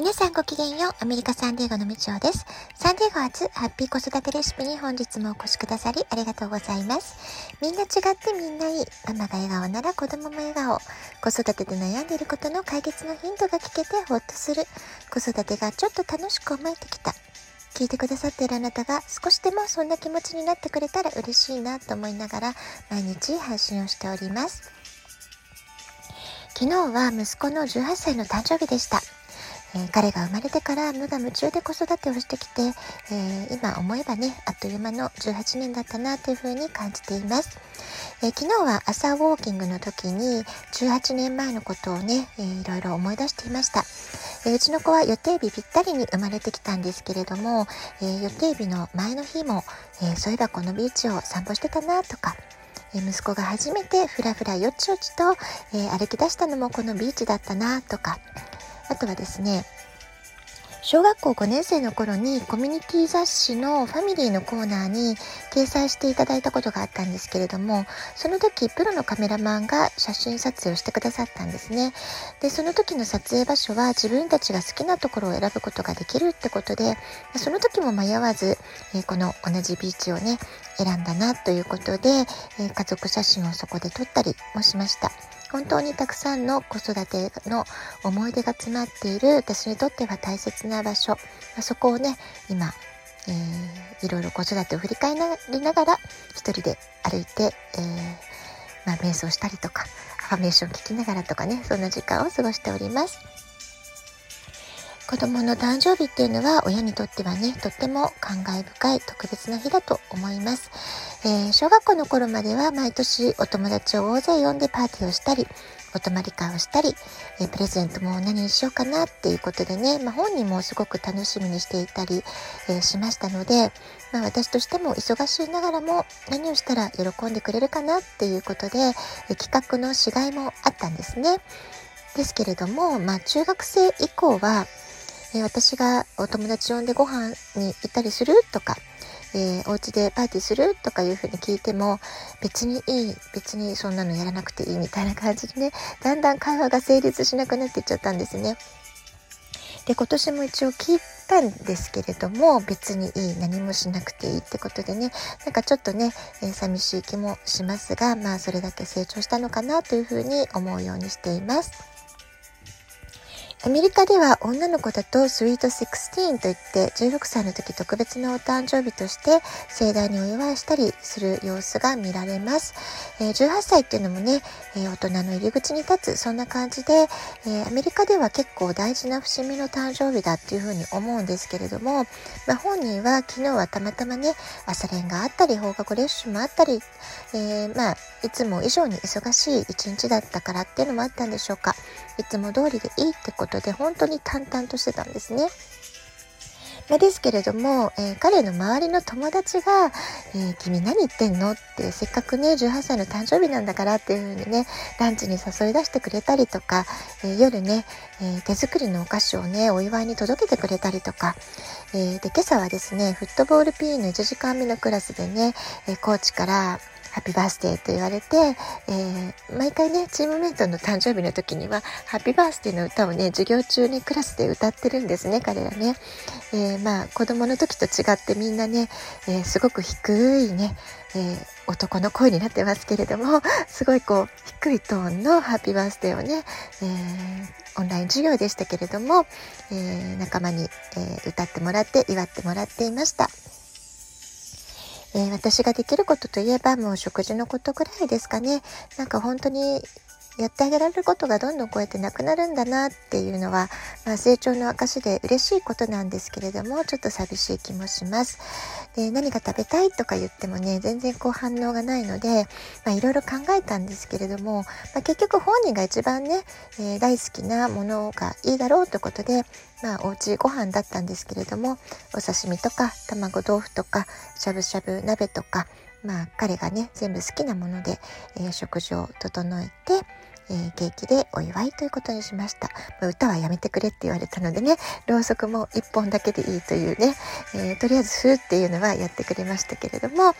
皆さんごきげんよう。アメリカサンディエゴのみちおです。サンディエゴ初ハッピー子育てレシピに本日もお越しくださりありがとうございます。みんな違ってみんないい。ママが笑顔なら子供も笑顔。子育てで悩んでいることの解決のヒントが聞けてほっとする。子育てがちょっと楽しく思えてきた。聞いてくださっているあなたが少しでもそんな気持ちになってくれたら嬉しいなと思いながら毎日配信をしております。昨日は息子の18歳の誕生日でした。えー、彼が生まれてから無我夢中で子育てをしてきて、えー、今思えばね、あっという間の18年だったなというふうに感じています。えー、昨日は朝ウォーキングの時に18年前のことをね、えー、いろいろ思い出していました。えうちの子は予定日ぴったりに生まれてきたんですけれども、え予定日の前の日も、えそういえばこのビーチを散歩してたなとか、息子が初めてふらふらよちよちと、え歩き出したのもこのビーチだったなとか、あとはですね、小学校5年生の頃にコミュニティ雑誌のファミリーのコーナーに掲載していただいたことがあったんですけれども、その時プロのカメラマンが写真撮影をしてくださったんですね。で、その時の撮影場所は自分たちが好きなところを選ぶことができるってことで、その時も迷わず、えこの同じビーチをね、選んだなということで、え家族写真をそこで撮ったりもしました。本当にたくさんの子育ての思い出が詰まっている私にとっては大切な場所あそこをね今、えー、いろいろ子育てを振り返りながら一人で歩いて、えー、まあ、瞑想したりとかアファメーション聞きながらとかねそんな時間を過ごしております。子供の誕生日っていうのは親にとってはね、とっても感慨深い特別な日だと思います。えー、小学校の頃までは毎年お友達を大勢呼んでパーティーをしたり、お泊まり会をしたり、えー、プレゼントも何にしようかなっていうことでね、まあ、本人もすごく楽しみにしていたり、えー、しましたので、まあ、私としても忙しいながらも何をしたら喜んでくれるかなっていうことで、え企画のしがいもあったんですね。ですけれども、まあ、中学生以降は、え私がお友達呼んでご飯に行ったりするとか、えー、お家でパーティーするとかいうふうに聞いても別にいい別にそんなのやらなくていいみたいな感じでねだんだん会話が成立しなくなっていっちゃったんですね。で今年も一応聞いたんですけれども別にいい何もしなくていいってことでねなんかちょっとね、えー、寂しい気もしますがまあそれだけ成長したのかなというふうに思うようにしています。アメリカでは女の子だとスイート16といって16歳の時特別なお誕生日として盛大にお祝いしたりする様子が見られます。え、18歳っていうのもね、え、大人の入り口に立つそんな感じで、え、アメリカでは結構大事な節目の誕生日だっていうふうに思うんですけれども、まあ、本人は昨日はたまたまね朝練があったり放課後レッシュもあったり、えまあいつも以上に忙しい一日だったからっていうのもあったんでしょうか。いつも通りでいいってことで本当に淡々としてたんですね。まあ、ですけれども、えー、彼の周りの友達が、えー、君何言ってんの？ってせっかくね18歳の誕生日なんだからっていう風にねランチに誘い出してくれたりとか、えー、夜ね、え手作りのお菓子をねお祝いに届けてくれたりとか、えで今朝はですねフットボール P の1時間目のクラスでね、えコーチからハッピーバースデーと言われて、えー、毎回ね、チームメイトの誕生日の時には、ハッピーバースデーの歌をね、授業中にクラスで歌ってるんですね、彼らね。えー、まあ、子供の時と違ってみんなね、えー、すごく低いね、え男の声になってますけれども、すごいこう、低いトーンのハッピーバースデーをね、えオンライン授業でしたけれども、え仲間に、え歌ってもらって祝ってもらっていました。えー、私ができることといえばもう食事のことぐらいですかね。なんか本当にやってあげられることがどんどんこうやってなくなるんだなっていうのは、まあ、成長の証で嬉しいことなんですけれどもちょっと寂しい気もします。で何が食べたいとか言ってもね全然こう反応がないのでいろいろ考えたんですけれども、まあ、結局本人が一番ね、えー、大好きなものがいいだろうということで、まあ、おうちご飯だったんですけれどもお刺身とか卵豆腐とかしゃぶしゃぶ鍋とかまあ彼がね全部好きなもので、えー、食事を整えて、えー、ケーキでお祝いということにしました、まあ、歌はやめてくれって言われたのでねろうそくも1本だけでいいというね、えー、とりあえずふーっていうのはやってくれましたけれどもまあ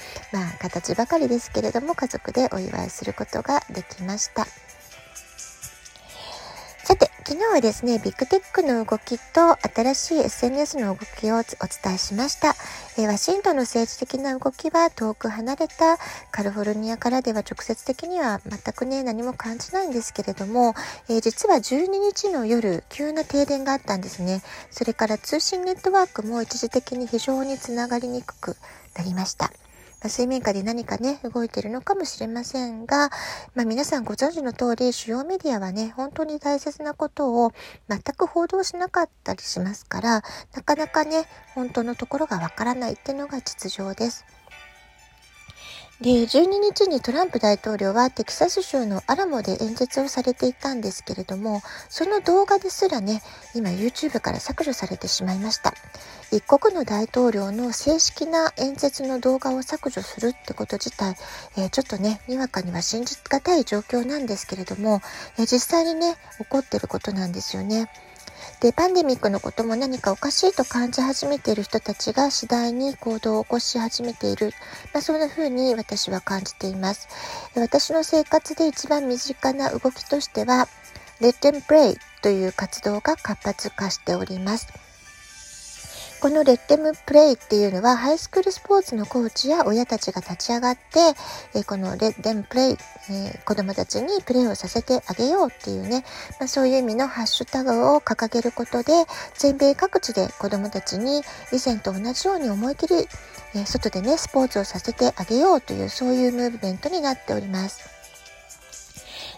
形ばかりですけれども家族でお祝いすることができました。昨日はですね、ビッグテックの動きと新しい SNS の動きをお伝えしました。えー、ワシントンの政治的な動きは遠く離れたカリフォルニアからでは直接的には全くね、何も感じないんですけれども、えー、実は12日の夜、急な停電があったんですね。それから通信ネットワークも一時的に非常につながりにくくなりました。まあ、水面下で何かね、動いてるのかもしれませんが、まあ、皆さんご存知の通り、主要メディアはね、本当に大切なことを全く報道しなかったりしますから、なかなかね、本当のところがわからないっていうのが実情です。で、12日にトランプ大統領はテキサス州のアラモで演説をされていたんですけれども、その動画ですらね、今 YouTube から削除されてしまいました。一国の大統領の正式な演説の動画を削除するってこと自体、えー、ちょっとね、にわかには信じがたい状況なんですけれども、えー、実際にね、起こってることなんですよね。で、パンデミックのことも何かおかしいと感じ始めている人たちが次第に行動を起こし始めている。まあ、そんな風に私は感じています。私の生活で一番身近な動きとしては、Let them Play という活動が活発化しております。このレッテムプレイっていうのはハイスクールスポーツのコーチや親たちが立ち上がって、えこのレッテムプレイ、えー、子供たちにプレイをさせてあげようっていうね、まあ、そういう意味のハッシュタグを掲げることで全米各地で子供たちに以前と同じように思い切り、え、外でねスポーツをさせてあげようというそういうムーブメントになっております。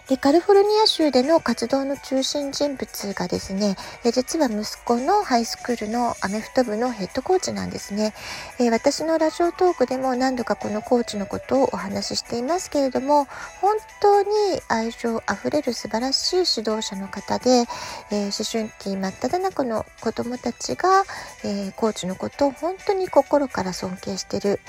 で、カリフォルニア州での活動の中心人物がですね、え実は息子のハイスクールのアメフト部のヘッドコーチなんですね。え私のラジオトークでも何度かこのコーチのことをお話ししていますけれども、本当に愛情あふれる素晴らしい指導者の方で、え、思春期真っ只中の子供たちが、え、コーチのことを本当に心から尊敬してる、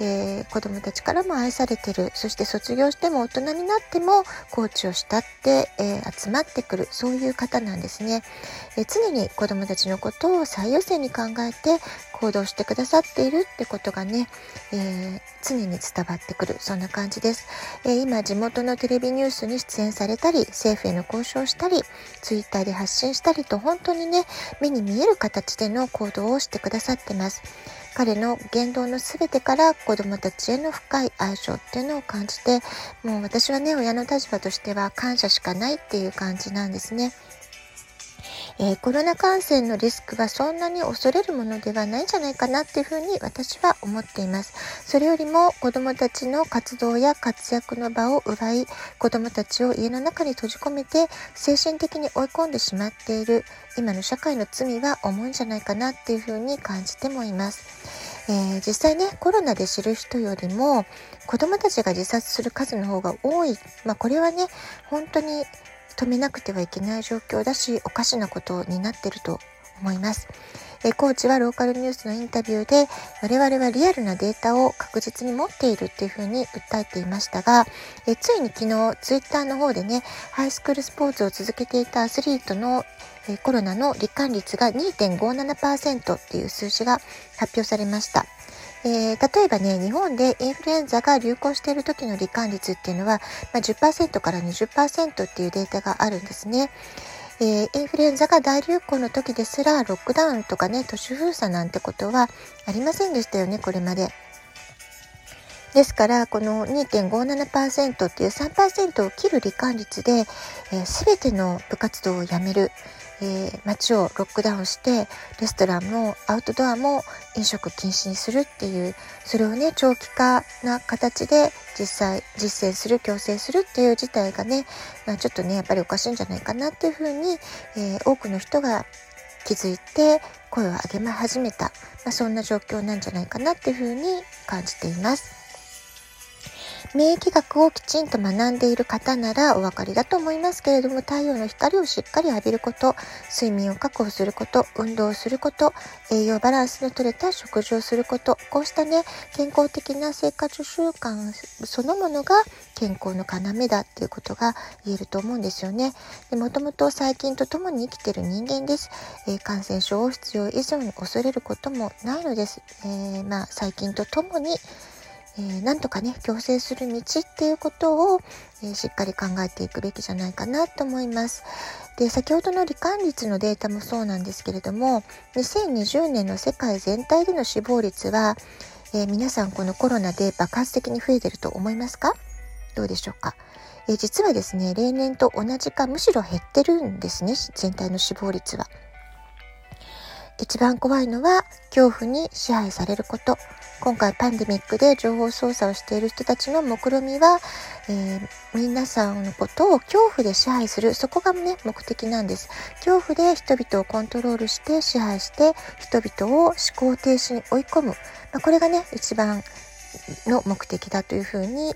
えー、子供たちからも愛されてるそして卒業しても大人になってもコーチを慕って、えー、集まってくるそういう方なんですね、えー、常に子供たちのことを最優先に考えて行動してくださっているってことがね、え常に伝わってくる。そんな感じです、え今地元のテレビニュースに出演されたり政府への交渉したりツイッターで発信したりと本当にね目に見える形での行動をしてくださってます。彼の言動の全てから子供たちへの深い愛情っていうのを感じてもう私はね親の立場としては感謝しかないっていう感じなんですね。えー、コロナ感染のリスクはそんなに恐れるものではないんじゃないかなっていうふうに私は思っています。それよりも子供たちの活動や活躍の場を奪い、子供たちを家の中に閉じ込めて精神的に追い込んでしまっている今の社会の罪は重いんじゃないかなっていうふうに感じてもいます。えー、実際ねコロナで知る人よりも子どもたちが自殺する数の方が多い、まあ、これはね本当に止めなくてはいけない状況だしおかしなことになってると思います。えコーチはローカルニュースのインタビューで我々はリアルなデータを確実に持っているっていうふうに訴えていましたがえついに昨日ツイッターの方でねハイスクールスポーツを続けていたアスリートのえコロナの罹患率が2.57%っていう数字が発表されました。えー、例えばね、日本でインフルエンザが流行している時の罹患率っていうのは、まあ、10%から20%っていうデータがあるんですね。えー、インフルエンザが大流行の時ですら、ロックダウンとかね、都市封鎖なんてことはありませんでしたよね、これまで。ですから、この2.57%っていう3%を切る罹患率で、えー、全ての部活動をやめる。えー、街をロックダウンしてレストランもアウトドアも飲食禁止にするっていうそれをね長期化な形で実際実践する強制するっていう事態がね、まあ、ちょっとねやっぱりおかしいんじゃないかなっていうふうに、えー、多くの人が気づいて声を上げ始めた、まあ、そんな状況なんじゃないかなっていうふうに感じています。免疫学をきちんと学んでいる方ならお分かりだと思いますけれども太陽の光をしっかり浴びること睡眠を確保すること運動をすること栄養バランスのとれた食事をすることこうしたね健康的な生活習慣そのものが健康の要だっていうことが言えると思うんですよね。でもともと細菌と共に生きてる人間です。えー、感染症を必要以上に恐れることもないのです。えー、まあ細菌と共にえー、なんとかね、共生する道っていうことを、えー、しっかり考えていくべきじゃないかなと思います。で、先ほどの罹患率のデータもそうなんですけれども、2020年の世界全体での死亡率は、えー、皆さんこのコロナで爆発的に増えてると思いますか？どうでしょうか、えー、実はですね、例年と同じかむしろ減ってるんですね、全体の死亡率は。一番怖いのは恐怖に支配されること。今回パンデミックで情報操作をしている人たちの目論見みは、えー、皆さんのことを恐怖で支配する。そこがね、目的なんです。恐怖で人々をコントロールして支配して人々を思考停止に追い込む。まあ、これがね、一番の目的だというふうに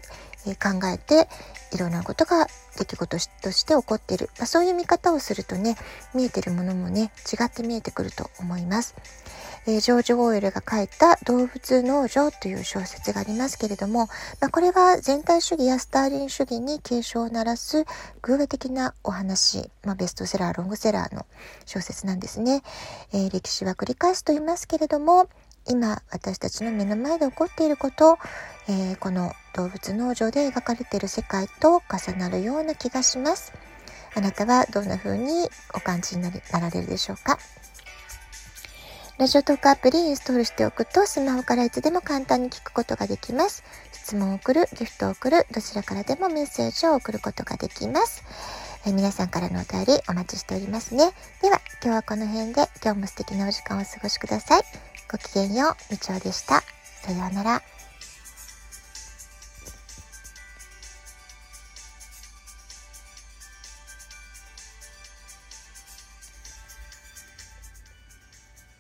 考えていろんなことが出来事として起こっている、まあ、そういう見方をするとね見えてるものもね違って見えてくると思います。えー、ジョージ・オーエルが書いた「動物農場」という小説がありますけれども、まあ、これは全体主義やスターリン主義に警鐘を鳴らす偶話的なお話、まあ、ベストセラーロングセラーの小説なんですね。えー、歴史は繰り返すと言いますけれども今私たちの目の前で起こっていることを、えー、この動物農場で描かれている世界と重なるような気がします。あなたはどんな風にお感じになられるでしょうか？ラジオトークアプリインストールしておくとスマホからいつでも簡単に聞くことができます。質問を送る、ギフトを送る、どちらからでもメッセージを送ることができます。え皆さんからのお便りお待ちしておりますね。では今日はこの辺で今日も素敵なお時間をお過ごしください。ごきげんよう、みちおでした。さようなら。